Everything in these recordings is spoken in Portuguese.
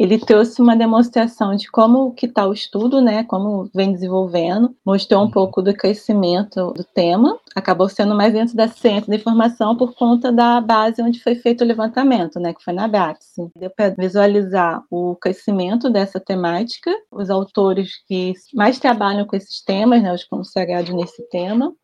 ele trouxe uma demonstração de como que está o estudo, né, como vem desenvolvendo, mostrou um uhum. pouco do crescimento do tema, acabou sendo mais dentro da ciência da informação por conta da base onde foi feito o levantamento, né, que foi na BATS. Deu para visualizar o crescimento dessa temática, os autores que mais trabalham com esses temas, né, os consagrados nesse tema,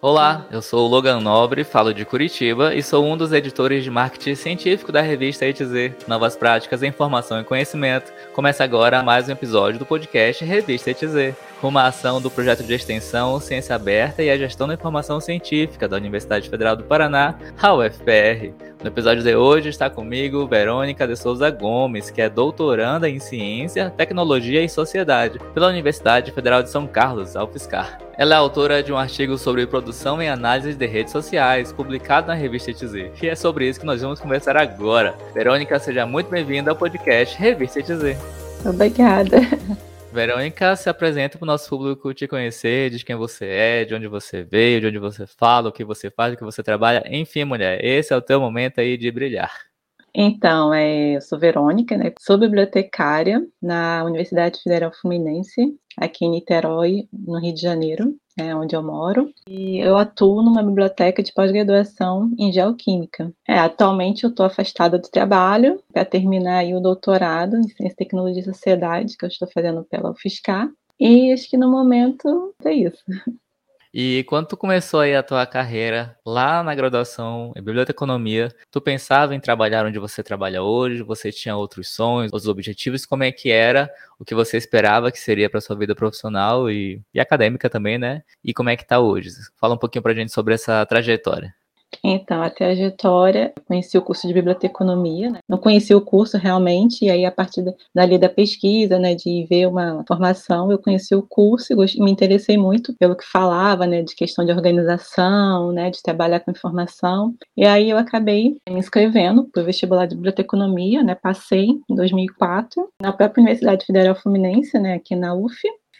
Olá, eu sou o Logan Nobre, falo de Curitiba e sou um dos editores de marketing científico da revista ETZ, Novas Práticas, Informação e Conhecimento. Começa agora mais um episódio do podcast Revista ETZ, uma ação do projeto de extensão Ciência Aberta e a Gestão da Informação Científica da Universidade Federal do Paraná, a UFPR. No episódio de hoje está comigo Verônica de Souza Gomes, que é doutoranda em Ciência, Tecnologia e Sociedade pela Universidade Federal de São Carlos, UFSCar. Ela é autora de um artigo sobre produção e análise de redes sociais, publicado na revista ETZ. E é sobre isso que nós vamos conversar agora. Verônica, seja muito bem-vinda ao podcast Revista ETZ. Obrigada. Verônica, se apresenta para o nosso público te conhecer, de quem você é, de onde você veio, de onde você fala, o que você faz, o que você trabalha. Enfim, mulher, esse é o teu momento aí de brilhar. Então, é, eu sou Verônica, né? sou bibliotecária na Universidade Federal Fluminense, aqui em Niterói, no Rio de Janeiro, né, onde eu moro. E eu atuo numa biblioteca de pós-graduação em Geoquímica. É, atualmente eu estou afastada do trabalho para terminar o doutorado em Ciência, Tecnologia e Sociedade, que eu estou fazendo pela UFSCar. E acho que no momento é isso. E quando tu começou aí a tua carreira lá na graduação em biblioteconomia, tu pensava em trabalhar onde você trabalha hoje? Você tinha outros sonhos, outros objetivos? Como é que era o que você esperava que seria para sua vida profissional e, e acadêmica também, né? E como é que tá hoje? Fala um pouquinho pra gente sobre essa trajetória. Então, a trajetória, conheci o curso de biblioteconomia, né? não conheci o curso realmente, e aí a partir dali da pesquisa, né, de ver uma formação, eu conheci o curso e me interessei muito pelo que falava, né, de questão de organização, né, de trabalhar com informação, e aí eu acabei me inscrevendo para o vestibular de biblioteconomia, né, passei em 2004, na própria Universidade Federal Fluminense, né, aqui na UF,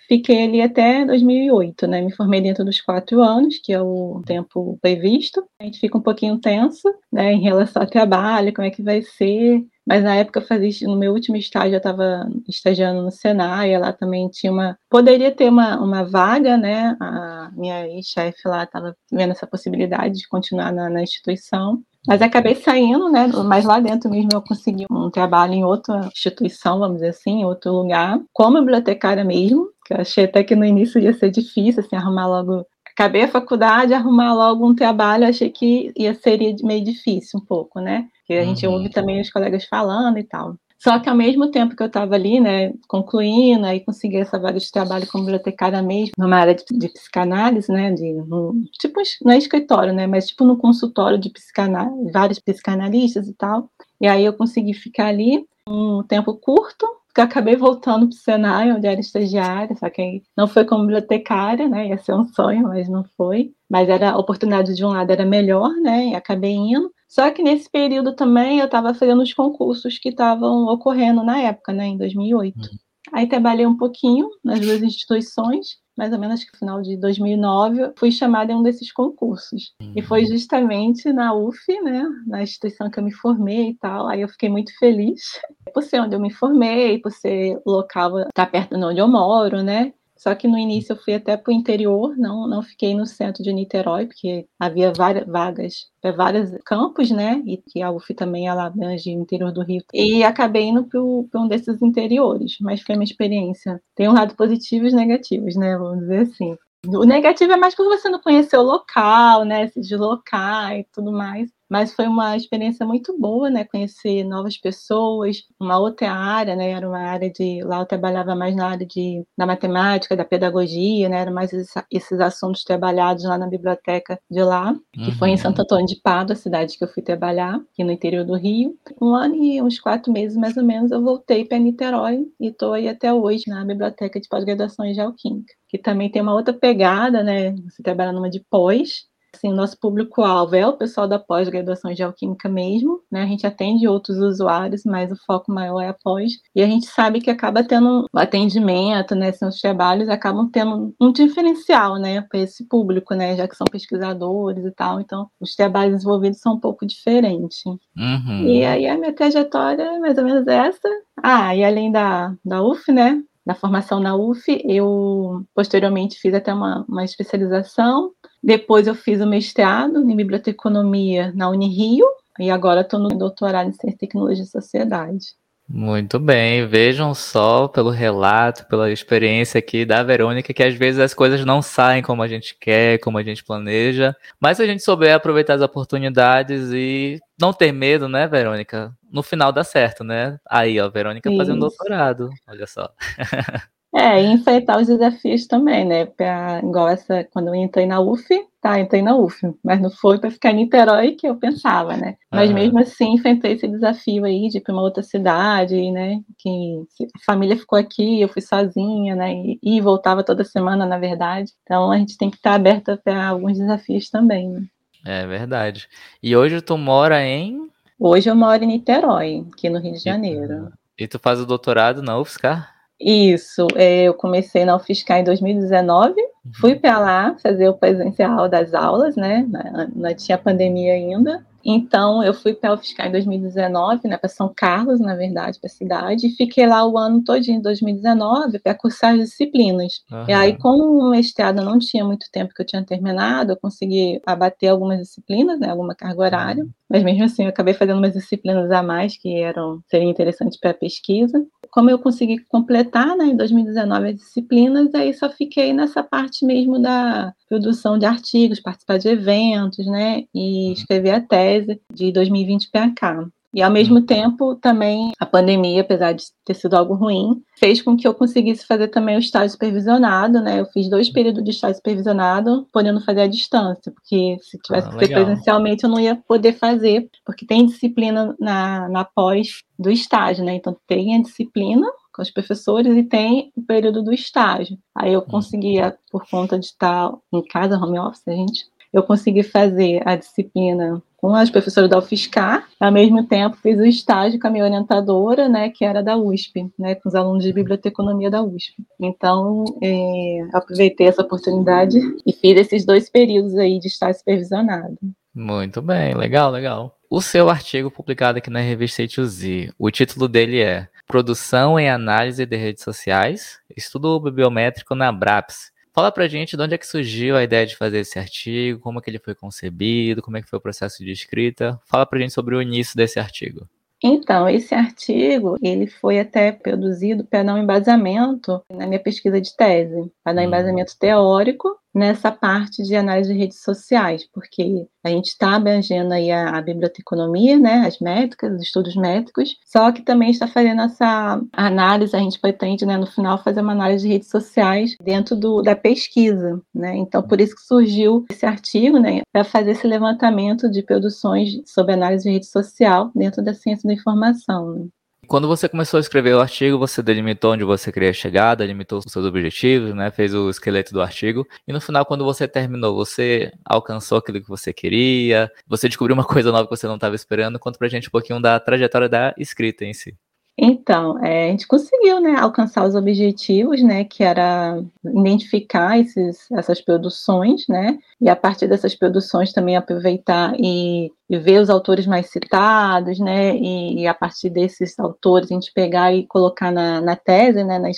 Fiquei ali até 2008, né? Me formei dentro dos quatro anos, que é o tempo previsto. A gente fica um pouquinho tenso, né, em relação ao trabalho, como é que vai ser. Mas na época eu fazia, no meu último estágio, eu estava estagiando no Senai, lá também tinha uma. Poderia ter uma, uma vaga, né? A minha chefe lá estava vendo essa possibilidade de continuar na, na instituição. Mas acabei saindo, né? Mas lá dentro mesmo eu consegui um trabalho em outra instituição, vamos dizer assim, em outro lugar, como bibliotecária mesmo, que eu achei até que no início ia ser difícil, assim, arrumar logo. Acabei a faculdade, arrumar logo um trabalho, achei que ia seria meio difícil um pouco, né? Porque a gente uhum. ouve também os colegas falando e tal. Só que ao mesmo tempo que eu estava ali, né, concluindo, aí consegui essa vaga de trabalho como bibliotecária mesmo, numa área de, de psicanálise, né, de, no, tipo, não é escritório, né, mas tipo no consultório de psicanálise, vários psicanalistas e tal. E aí eu consegui ficar ali um tempo curto, que eu acabei voltando para o Senai, onde era estagiária, só que não foi como bibliotecária, né? Ia ser um sonho, mas não foi. Mas era a oportunidade de um lado era melhor, né? E acabei indo. Só que nesse período também eu estava fazendo os concursos que estavam ocorrendo na época, né? Em 2008. Uhum. Aí trabalhei um pouquinho nas duas instituições mais ou menos que no final de 2009, fui chamada em um desses concursos. Uhum. E foi justamente na UF, né, na instituição que eu me formei e tal. Aí eu fiquei muito feliz por ser onde eu me formei, por ser local, estar tá perto de onde eu moro, né? Só que no início eu fui até para o interior, não, não fiquei no centro de Niterói, porque havia várias vagas para vários campos, né? E que a UF também ela abrange o interior do Rio. E acabei indo para um desses interiores, mas foi uma experiência. Tem um lado positivo e negativos, né? Vamos dizer assim. O negativo é mais por você não conhecer o local, né? Se deslocar e tudo mais mas foi uma experiência muito boa, né? Conhecer novas pessoas, uma outra área, né? Era uma área de lá eu trabalhava mais na área de da matemática, da pedagogia, né? Eram mais esses, assuntos trabalhados lá na biblioteca de lá, que uhum. foi em uhum. Santo Antônio de Pado, a cidade que eu fui trabalhar, aqui no interior do Rio. Um ano e uns quatro meses mais ou menos eu voltei para Niterói e estou aí até hoje na biblioteca de pós-graduação em Geoquímica, que também tem uma outra pegada, né? Você trabalha numa de pós Assim, o nosso público-alvo é o pessoal da pós-graduação de geoquímica mesmo, né? A gente atende outros usuários, mas o foco maior é a pós. E a gente sabe que acaba tendo o atendimento, né? Assim, os trabalhos acabam tendo um diferencial, né? Para esse público, né? Já que são pesquisadores e tal. Então, os trabalhos desenvolvidos são um pouco diferentes. Uhum. E aí a minha trajetória é mais ou menos essa. Ah, e além da, da UF, né? Da formação na UF, eu posteriormente fiz até uma, uma especialização. Depois eu fiz o mestrado em biblioteconomia na Unirio e agora estou no doutorado em Ciência, Tecnologia e Sociedade. Muito bem, vejam só pelo relato, pela experiência aqui da Verônica, que às vezes as coisas não saem como a gente quer, como a gente planeja, mas se a gente souber aproveitar as oportunidades e não ter medo, né, Verônica? No final dá certo, né? Aí, ó, Verônica Isso. fazendo doutorado, olha só. É, e enfrentar os desafios também, né? Pra, igual essa, quando eu entrei na UF, tá, entrei na UF, mas não foi para ficar em Niterói que eu pensava, né? Mas mesmo assim, enfrentei esse desafio aí de ir para uma outra cidade, né? Que a família ficou aqui, eu fui sozinha, né? E, e voltava toda semana, na verdade. Então a gente tem que estar aberta para alguns desafios também. Né? É verdade. E hoje tu mora em? Hoje eu moro em Niterói, aqui no Rio de Janeiro. E tu faz o doutorado na UFSCar? Isso, é, eu comecei na UFSCar em 2019, uhum. fui para lá fazer o presencial das aulas, né? Não tinha pandemia ainda. Então, eu fui para a UFSCar em 2019, né, para São Carlos, na verdade, para a cidade, e fiquei lá o ano todo em 2019 para cursar as disciplinas. Uhum. E aí, como o mestrado não tinha muito tempo que eu tinha terminado, eu consegui abater algumas disciplinas, né, alguma carga horária, uhum. mas mesmo assim eu acabei fazendo umas disciplinas a mais que eram seriam interessantes para a pesquisa. Como eu consegui completar, né, em 2019 as disciplinas, aí só fiquei nessa parte mesmo da produção de artigos, participar de eventos, né, e uhum. escrever a tese de 2020 para cá. E ao mesmo tempo, também a pandemia, apesar de ter sido algo ruim, fez com que eu conseguisse fazer também o estágio supervisionado, né? Eu fiz dois períodos de estágio supervisionado, podendo fazer à distância, porque se tivesse ah, que ser presencialmente eu não ia poder fazer, porque tem disciplina na, na pós do estágio, né? Então tem a disciplina com os professores e tem o período do estágio. Aí eu uhum. conseguia, por conta de estar em casa, home office, a gente, eu consegui fazer a disciplina com as professoras da UFSCar, ao mesmo tempo fiz o estágio com a minha orientadora, né, que era da USP, né, com os alunos de biblioteconomia da USP. Então, é, aproveitei essa oportunidade e fiz esses dois períodos aí de estágio supervisionado. Muito bem, legal, legal. O seu artigo publicado aqui na revista A2Z, o título dele é Produção em Análise de Redes Sociais, Estudo Bibliométrico na BRAPS. Fala pra gente de onde é que surgiu a ideia de fazer esse artigo, como é que ele foi concebido, como é que foi o processo de escrita. Fala pra gente sobre o início desse artigo. Então, esse artigo, ele foi até produzido para dar um embasamento na minha pesquisa de tese, para dar um hum. embasamento teórico nessa parte de análise de redes sociais, porque a gente está abrangendo aí a, a, biblioteconomia, né, as métricas, os estudos métricos, só que também está fazendo essa análise, a gente pretende, né, no final, fazer uma análise de redes sociais dentro do, da pesquisa, né, então por isso que surgiu esse artigo, né, para fazer esse levantamento de produções sobre análise de rede social dentro da ciência da informação. Né. Quando você começou a escrever o artigo, você delimitou onde você queria chegar, delimitou os seus objetivos, né? Fez o esqueleto do artigo. E no final, quando você terminou, você alcançou aquilo que você queria? Você descobriu uma coisa nova que você não estava esperando? Conta pra gente um pouquinho da trajetória da escrita em si. Então, é, a gente conseguiu, né, alcançar os objetivos, né, que era identificar esses, essas produções, né, e a partir dessas produções também aproveitar e e ver os autores mais citados, né, e, e, a partir desses autores a gente pegar e colocar na, na tese, né, na,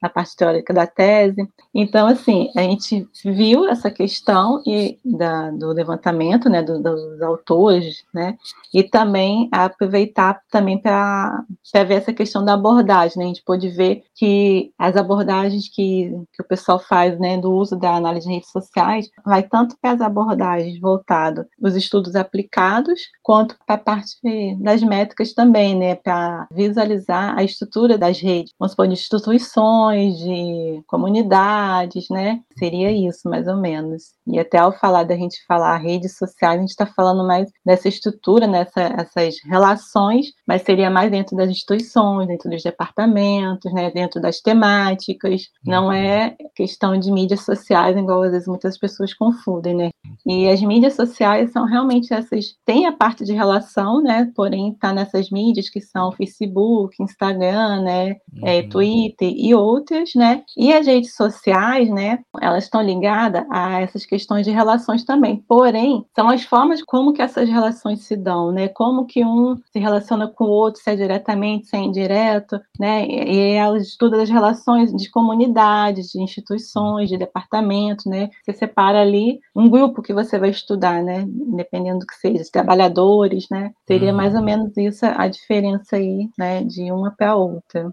na, parte teórica da tese. Então, assim, a gente viu essa questão e da, do levantamento, né, do, dos autores, né, e também aproveitar também para ver essa questão da abordagem, né, a gente pôde ver que as abordagens que, que o pessoal faz, né, do uso da análise de redes sociais, vai tanto para as abordagens voltadas os estudos aplicados quanto para a parte das métricas também, né, para visualizar a estrutura das redes, vamos supor, de instituições, de comunidades, né, seria isso, mais ou menos. E até ao falar da gente falar redes sociais, a gente está falando mais dessa estrutura, nessas relações, mas seria mais dentro das instituições, dentro dos departamentos, né, dentro das temáticas, não uhum. é questão de mídias sociais, igual às vezes muitas pessoas confundem, né? E as mídias sociais são realmente essas, tem a parte de relação, né? Porém, está nessas mídias que são Facebook, Instagram, né? É, uhum. É, Twitter e outras, né? E as redes sociais, né? Elas estão ligadas a essas questões de relações também. Porém, são as formas como que essas relações se dão, né? Como que um se relaciona com o outro, se é diretamente, se é indireto, né? E elas estudam as relações de comunidades, de instituições, de departamentos, né? Você separa ali um grupo que você vai estudar, né? Dependendo do que seja, trabalhadores, né? Seria mais ou uhum. menos isso a diferença aí, né? De uma para a outra.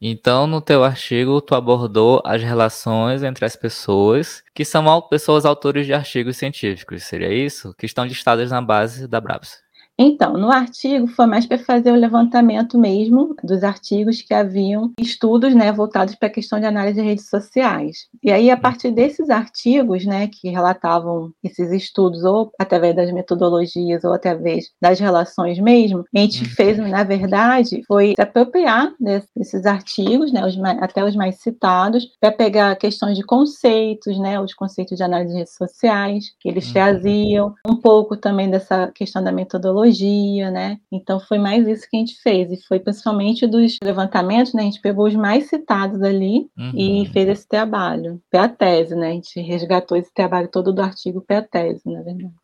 Então, no teu artigo, tu abordou as relações entre as pessoas que são pessoas autores de artigos científicos, seria isso? Que estão listadas na base da Brabus. Então, no artigo foi mais para fazer o levantamento mesmo dos artigos que haviam estudos, né, voltados para a questão de análise de redes sociais. E aí, a partir desses artigos, né, que relatavam esses estudos, ou através das metodologias, ou através das relações mesmo, a gente uhum. fez, na verdade, foi se apropriar desses artigos, né, os mais, até os mais citados, para pegar questões de conceitos, né, os conceitos de análise de redes sociais que eles uhum. traziam, um pouco também dessa questão da metodologia psicologia, né? Então foi mais isso que a gente fez. E foi principalmente dos levantamentos, né? A gente pegou os mais citados ali uhum. e fez esse trabalho. Para a tese, né? A gente resgatou esse trabalho todo do artigo para a tese, na verdade.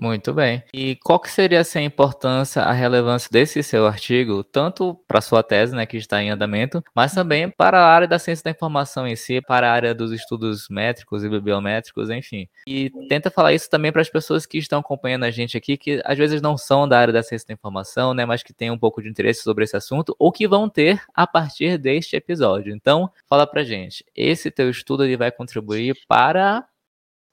Muito bem. E qual que seria assim, a importância, a relevância desse seu artigo, tanto para sua tese, né, que está em andamento, mas também para a área da ciência da informação em si, para a área dos estudos métricos e bibliométricos, enfim. E tenta falar isso também para as pessoas que estão acompanhando a gente aqui, que às vezes não são da área da ciência da informação, né, mas que têm um pouco de interesse sobre esse assunto, ou que vão ter a partir deste episódio. Então, fala para gente, esse teu estudo ele vai contribuir para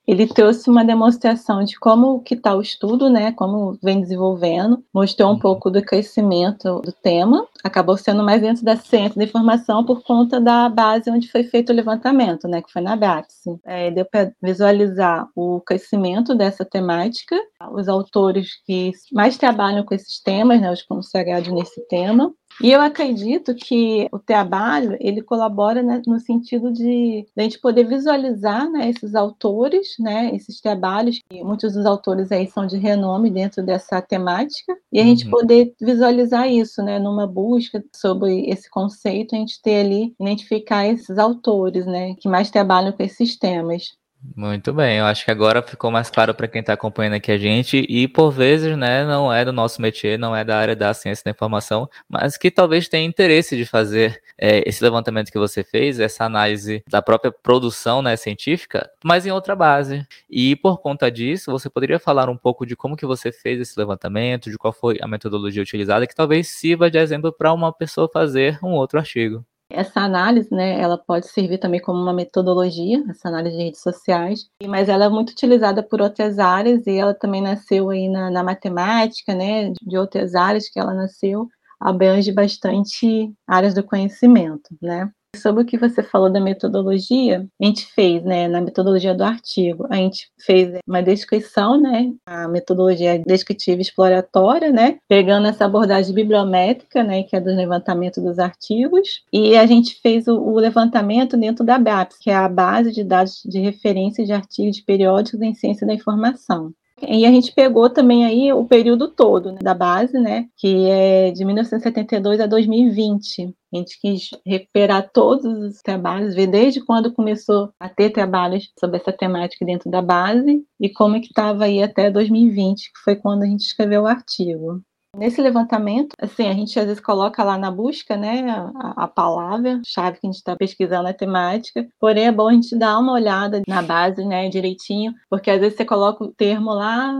ele trouxe uma demonstração de como que está o estudo, né, como vem desenvolvendo, mostrou um uhum. pouco do crescimento do tema, acabou sendo mais dentro da ciência da informação por conta da base onde foi feito o levantamento, né, que foi na BATS. É, deu para visualizar o crescimento dessa temática, os autores que mais trabalham com esses temas, né, os consagrados nesse tema, e eu acredito que o trabalho ele colabora né, no sentido de, de, a gente poder visualizar né, esses autores, né, esses trabalhos, que muitos dos autores aí são de renome dentro dessa temática, e a uhum. gente poder visualizar isso, né, numa busca sobre esse conceito, a gente ter ali, identificar esses autores, né, que mais trabalham com esses temas. Muito bem, eu acho que agora ficou mais claro para quem está acompanhando aqui a gente e por vezes, né, não é do nosso métier, não é da área da ciência da informação, mas que talvez tenha interesse de fazer é, esse levantamento que você fez, essa análise da própria produção, né, científica, mas em outra base. E por conta disso, você poderia falar um pouco de como que você fez esse levantamento, de qual foi a metodologia utilizada, que talvez sirva de exemplo para uma pessoa fazer um outro artigo. Essa análise, né, ela pode servir também como uma metodologia, essa análise de redes sociais, mas ela é muito utilizada por outras áreas e ela também nasceu aí na, na matemática, né, de outras áreas que ela nasceu, abrange bastante áreas do conhecimento, né. Sobre o que você falou da metodologia, a gente fez, né, na metodologia do artigo, a gente fez uma descrição, né, a metodologia descritiva exploratória, né, pegando essa abordagem bibliométrica, né, que é do levantamento dos artigos, e a gente fez o, o levantamento dentro da BAPS, que é a base de dados de referência de artigos de periódicos em ciência da informação. E a gente pegou também aí o período todo né, da base, né, que é de 1972 a 2020. A gente quis recuperar todos os trabalhos, ver desde quando começou a ter trabalhos sobre essa temática dentro da base e como é que estava aí até 2020, que foi quando a gente escreveu o artigo. Nesse levantamento, assim, a gente às vezes coloca lá na busca, né, a, a palavra, chave que a gente está pesquisando a temática, porém é bom a gente dar uma olhada na base, né, direitinho, porque às vezes você coloca o termo lá,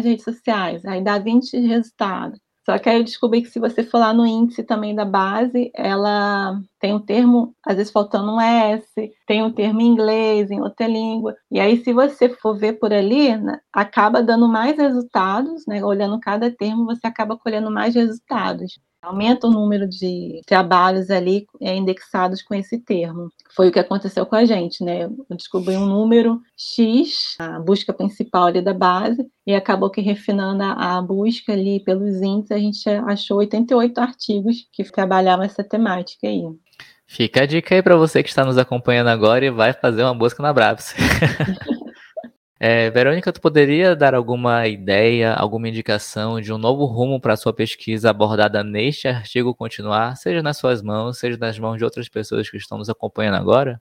de redes sociais, aí dá 20 resultados. Só que aí eu descobri que se você for lá no índice também da base, ela tem um termo, às vezes faltando um S, tem um termo em inglês, em outra língua. E aí, se você for ver por ali, né, acaba dando mais resultados, né? Olhando cada termo, você acaba colhendo mais resultados aumenta o número de trabalhos ali é, indexados com esse termo. Foi o que aconteceu com a gente, né? Eu descobri um número X, a busca principal ali da base, e acabou que refinando a, busca ali pelos índices, a gente achou 88 artigos que trabalhavam essa temática aí. Fica a dica aí para você que está nos acompanhando agora e vai fazer uma busca na Brabs. É, Verônica, tu poderia dar alguma ideia, alguma indicação de um novo rumo para a sua pesquisa abordada neste artigo continuar, seja nas suas mãos, seja nas mãos de outras pessoas que estão nos acompanhando agora?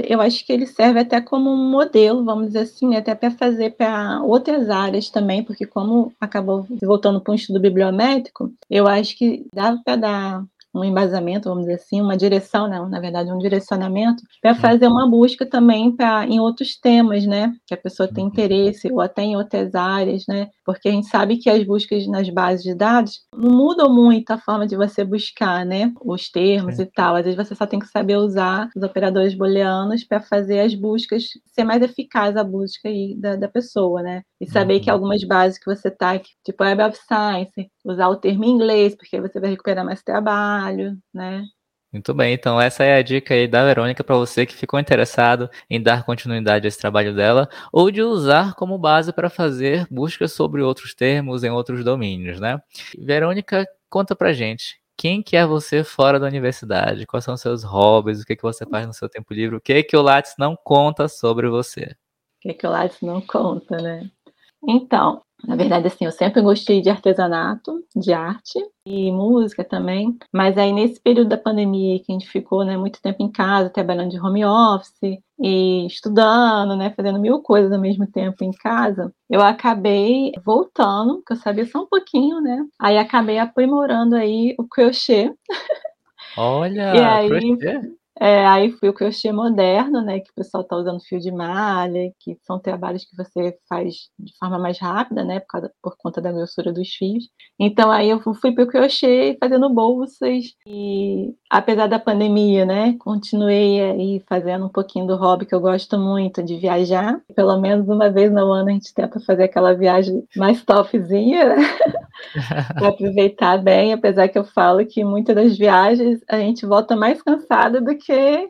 Eu acho que ele serve até como um modelo, vamos dizer assim, até para fazer para outras áreas também, porque como acabou voltando para um estudo bibliométrico, eu acho que dá para dar um embasamento, vamos dizer assim, uma direção, não, na verdade, um direcionamento, para uhum. fazer uma busca também para em outros temas, né? Que a pessoa tem uhum. interesse, ou até em outras áreas, né? Porque a gente sabe que as buscas nas bases de dados não mudam muito a forma de você buscar, né? Os termos e tal. Às vezes você só tem que saber usar os operadores booleanos para fazer as buscas, ser mais eficaz a busca aí da, da pessoa, né? E saber que uhum. algumas bases que você tá, tipo Web of Science, usar o termo em inglês, porque aí você vai recuperar mais trabalho, né? Muito bem, então essa é a dica aí da Verônica para você que ficou interessado em dar continuidade a esse trabalho dela ou de usar como base para fazer buscas sobre outros termos em outros domínios, né? Verônica, conta pra gente, quem que é você fora da universidade? Quais são os seus hobbies? O que, que você faz no seu tempo livre? O que que o Lattes não conta sobre você? O que que o Lattes não conta, né? Então, na verdade, assim, eu sempre gostei de artesanato, de arte e música também. Mas aí, nesse período da pandemia, que a gente ficou né, muito tempo em casa, trabalhando de home office e estudando, né, fazendo mil coisas ao mesmo tempo em casa, eu acabei voltando, que eu sabia só um pouquinho, né? Aí acabei aprimorando aí o crochê. Olha, e aí, crochê? É, aí fui o crochê moderno, né, que o pessoal está usando fio de malha, que são trabalhos que você faz de forma mais rápida, né, por, causa, por conta da grossura dos fios. Então aí eu fui para o crochê fazendo bolsas e apesar da pandemia, né, continuei aí fazendo um pouquinho do hobby que eu gosto muito de viajar. Pelo menos uma vez no ano a gente tenta fazer aquela viagem mais topzinha, né? para aproveitar bem, apesar que eu falo que muitas das viagens a gente volta mais cansada do que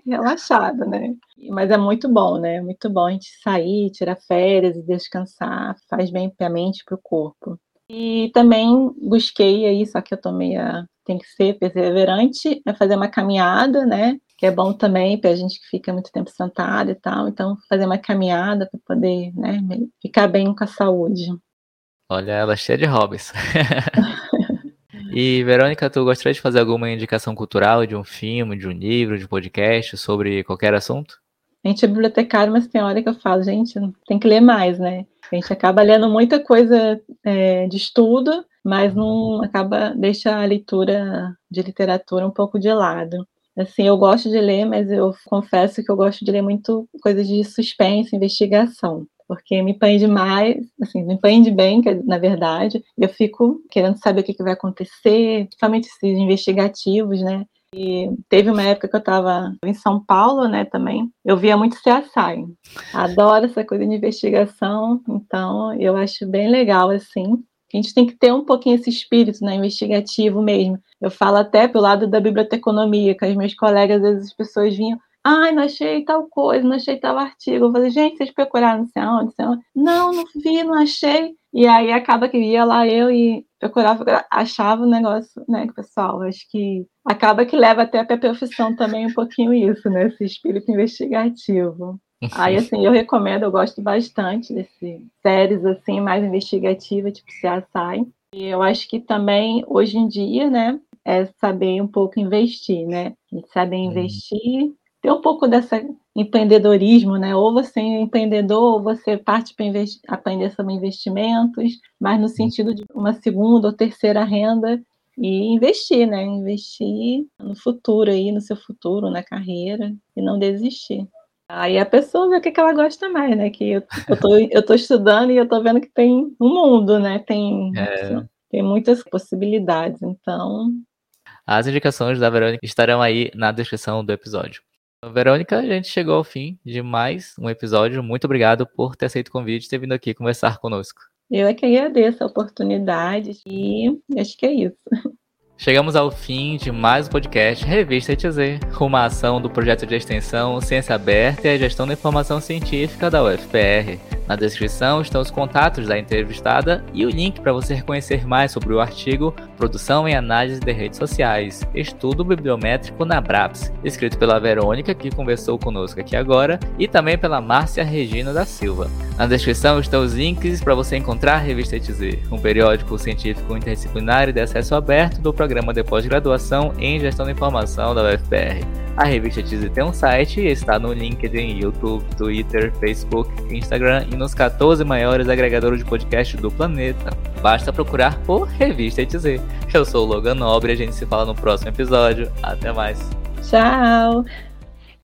relaxada, né? Mas é muito bom, né? Muito bom a gente sair, tirar férias e descansar, faz bem para a mente e para o corpo. E também busquei aí, só que eu tô meio. tem que ser perseverante, é fazer uma caminhada, né? Que é bom também para a gente que fica muito tempo sentado e tal. Então, fazer uma caminhada para poder né, ficar bem com a saúde. Olha, ela é cheia de hobbies. e, Verônica, tu gostaria de fazer alguma indicação cultural de um filme, de um livro, de um podcast sobre qualquer assunto? A gente é bibliotecário, mas tem hora que eu falo, gente, tem que ler mais, né? A gente acaba lendo muita coisa é, de estudo, mas não acaba deixa a leitura de literatura um pouco de lado. Assim, eu gosto de ler, mas eu confesso que eu gosto de ler muito coisas de suspense, investigação porque me prende mais, assim, me prende bem, na verdade, eu fico querendo saber o que, vai acontecer, principalmente esses investigativos, né? E teve uma época que eu estava em São Paulo, né, também. Eu via muito CSI. Adoro essa coisa de investigação, então eu acho bem legal, assim. A gente tem que ter um pouquinho esse espírito né, investigativo mesmo. Eu falo até pelo lado da biblioteconomia, que as minhas colegas, às vezes as pessoas vinham, Ai, não achei tal coisa, não achei tal artigo. Eu falei, gente, vocês procuraram não sei onde, não sei onde? Não, não vi, não achei. E aí acaba que ia lá eu e procurava, achava o negócio, né, pessoal, acho que acaba que leva até para a profissão também um pouquinho isso, né, esse espírito investigativo. Aí, assim, eu recomendo, eu gosto bastante desse séries, assim, mais investigativas, tipo CSI. E eu acho que também, hoje em dia, né, é saber um pouco investir, né? Saber uhum. investir, ter um pouco dessa empreendedorismo, né? Ou você é empreendedor, ou você parte para aprender sobre investimentos, mas no sentido de uma segunda ou terceira renda e investir, né? Investir no futuro aí, no seu futuro, na carreira e não desistir. Aí a pessoa vê o que, que ela gosta mais, né? Que eu, eu, tô, eu tô estudando e eu tô vendo que tem um mundo, né? Tem, é. tem muitas possibilidades. Então. As indicações da Verônica estarão aí na descrição do episódio. Verônica, a gente chegou ao fim de mais um episódio. Muito obrigado por ter aceito o convite e ter vindo aqui conversar conosco. Eu é que agradeço a oportunidade e acho que é isso. Chegamos ao fim de mais um podcast Revista ETZ, uma ação do projeto de extensão Ciência Aberta e a Gestão da Informação Científica da UFPR. Na descrição estão os contatos da entrevistada e o link para você conhecer mais sobre o artigo Produção e Análise de Redes Sociais, Estudo Bibliométrico na BRAPS, escrito pela Verônica, que conversou conosco aqui agora, e também pela Márcia Regina da Silva. Na descrição estão os links para você encontrar a revista ETZ, um periódico científico interdisciplinar e de acesso aberto do programa de pós-graduação em Gestão da Informação da UFPR. A revista ETZ tem um site e está no LinkedIn, YouTube, Twitter, Facebook, Instagram e nos 14 maiores agregadores de podcast do planeta. Basta procurar por Revista ETZ. Eu sou o Logan Nobre a gente se fala no próximo episódio. Até mais. Tchau!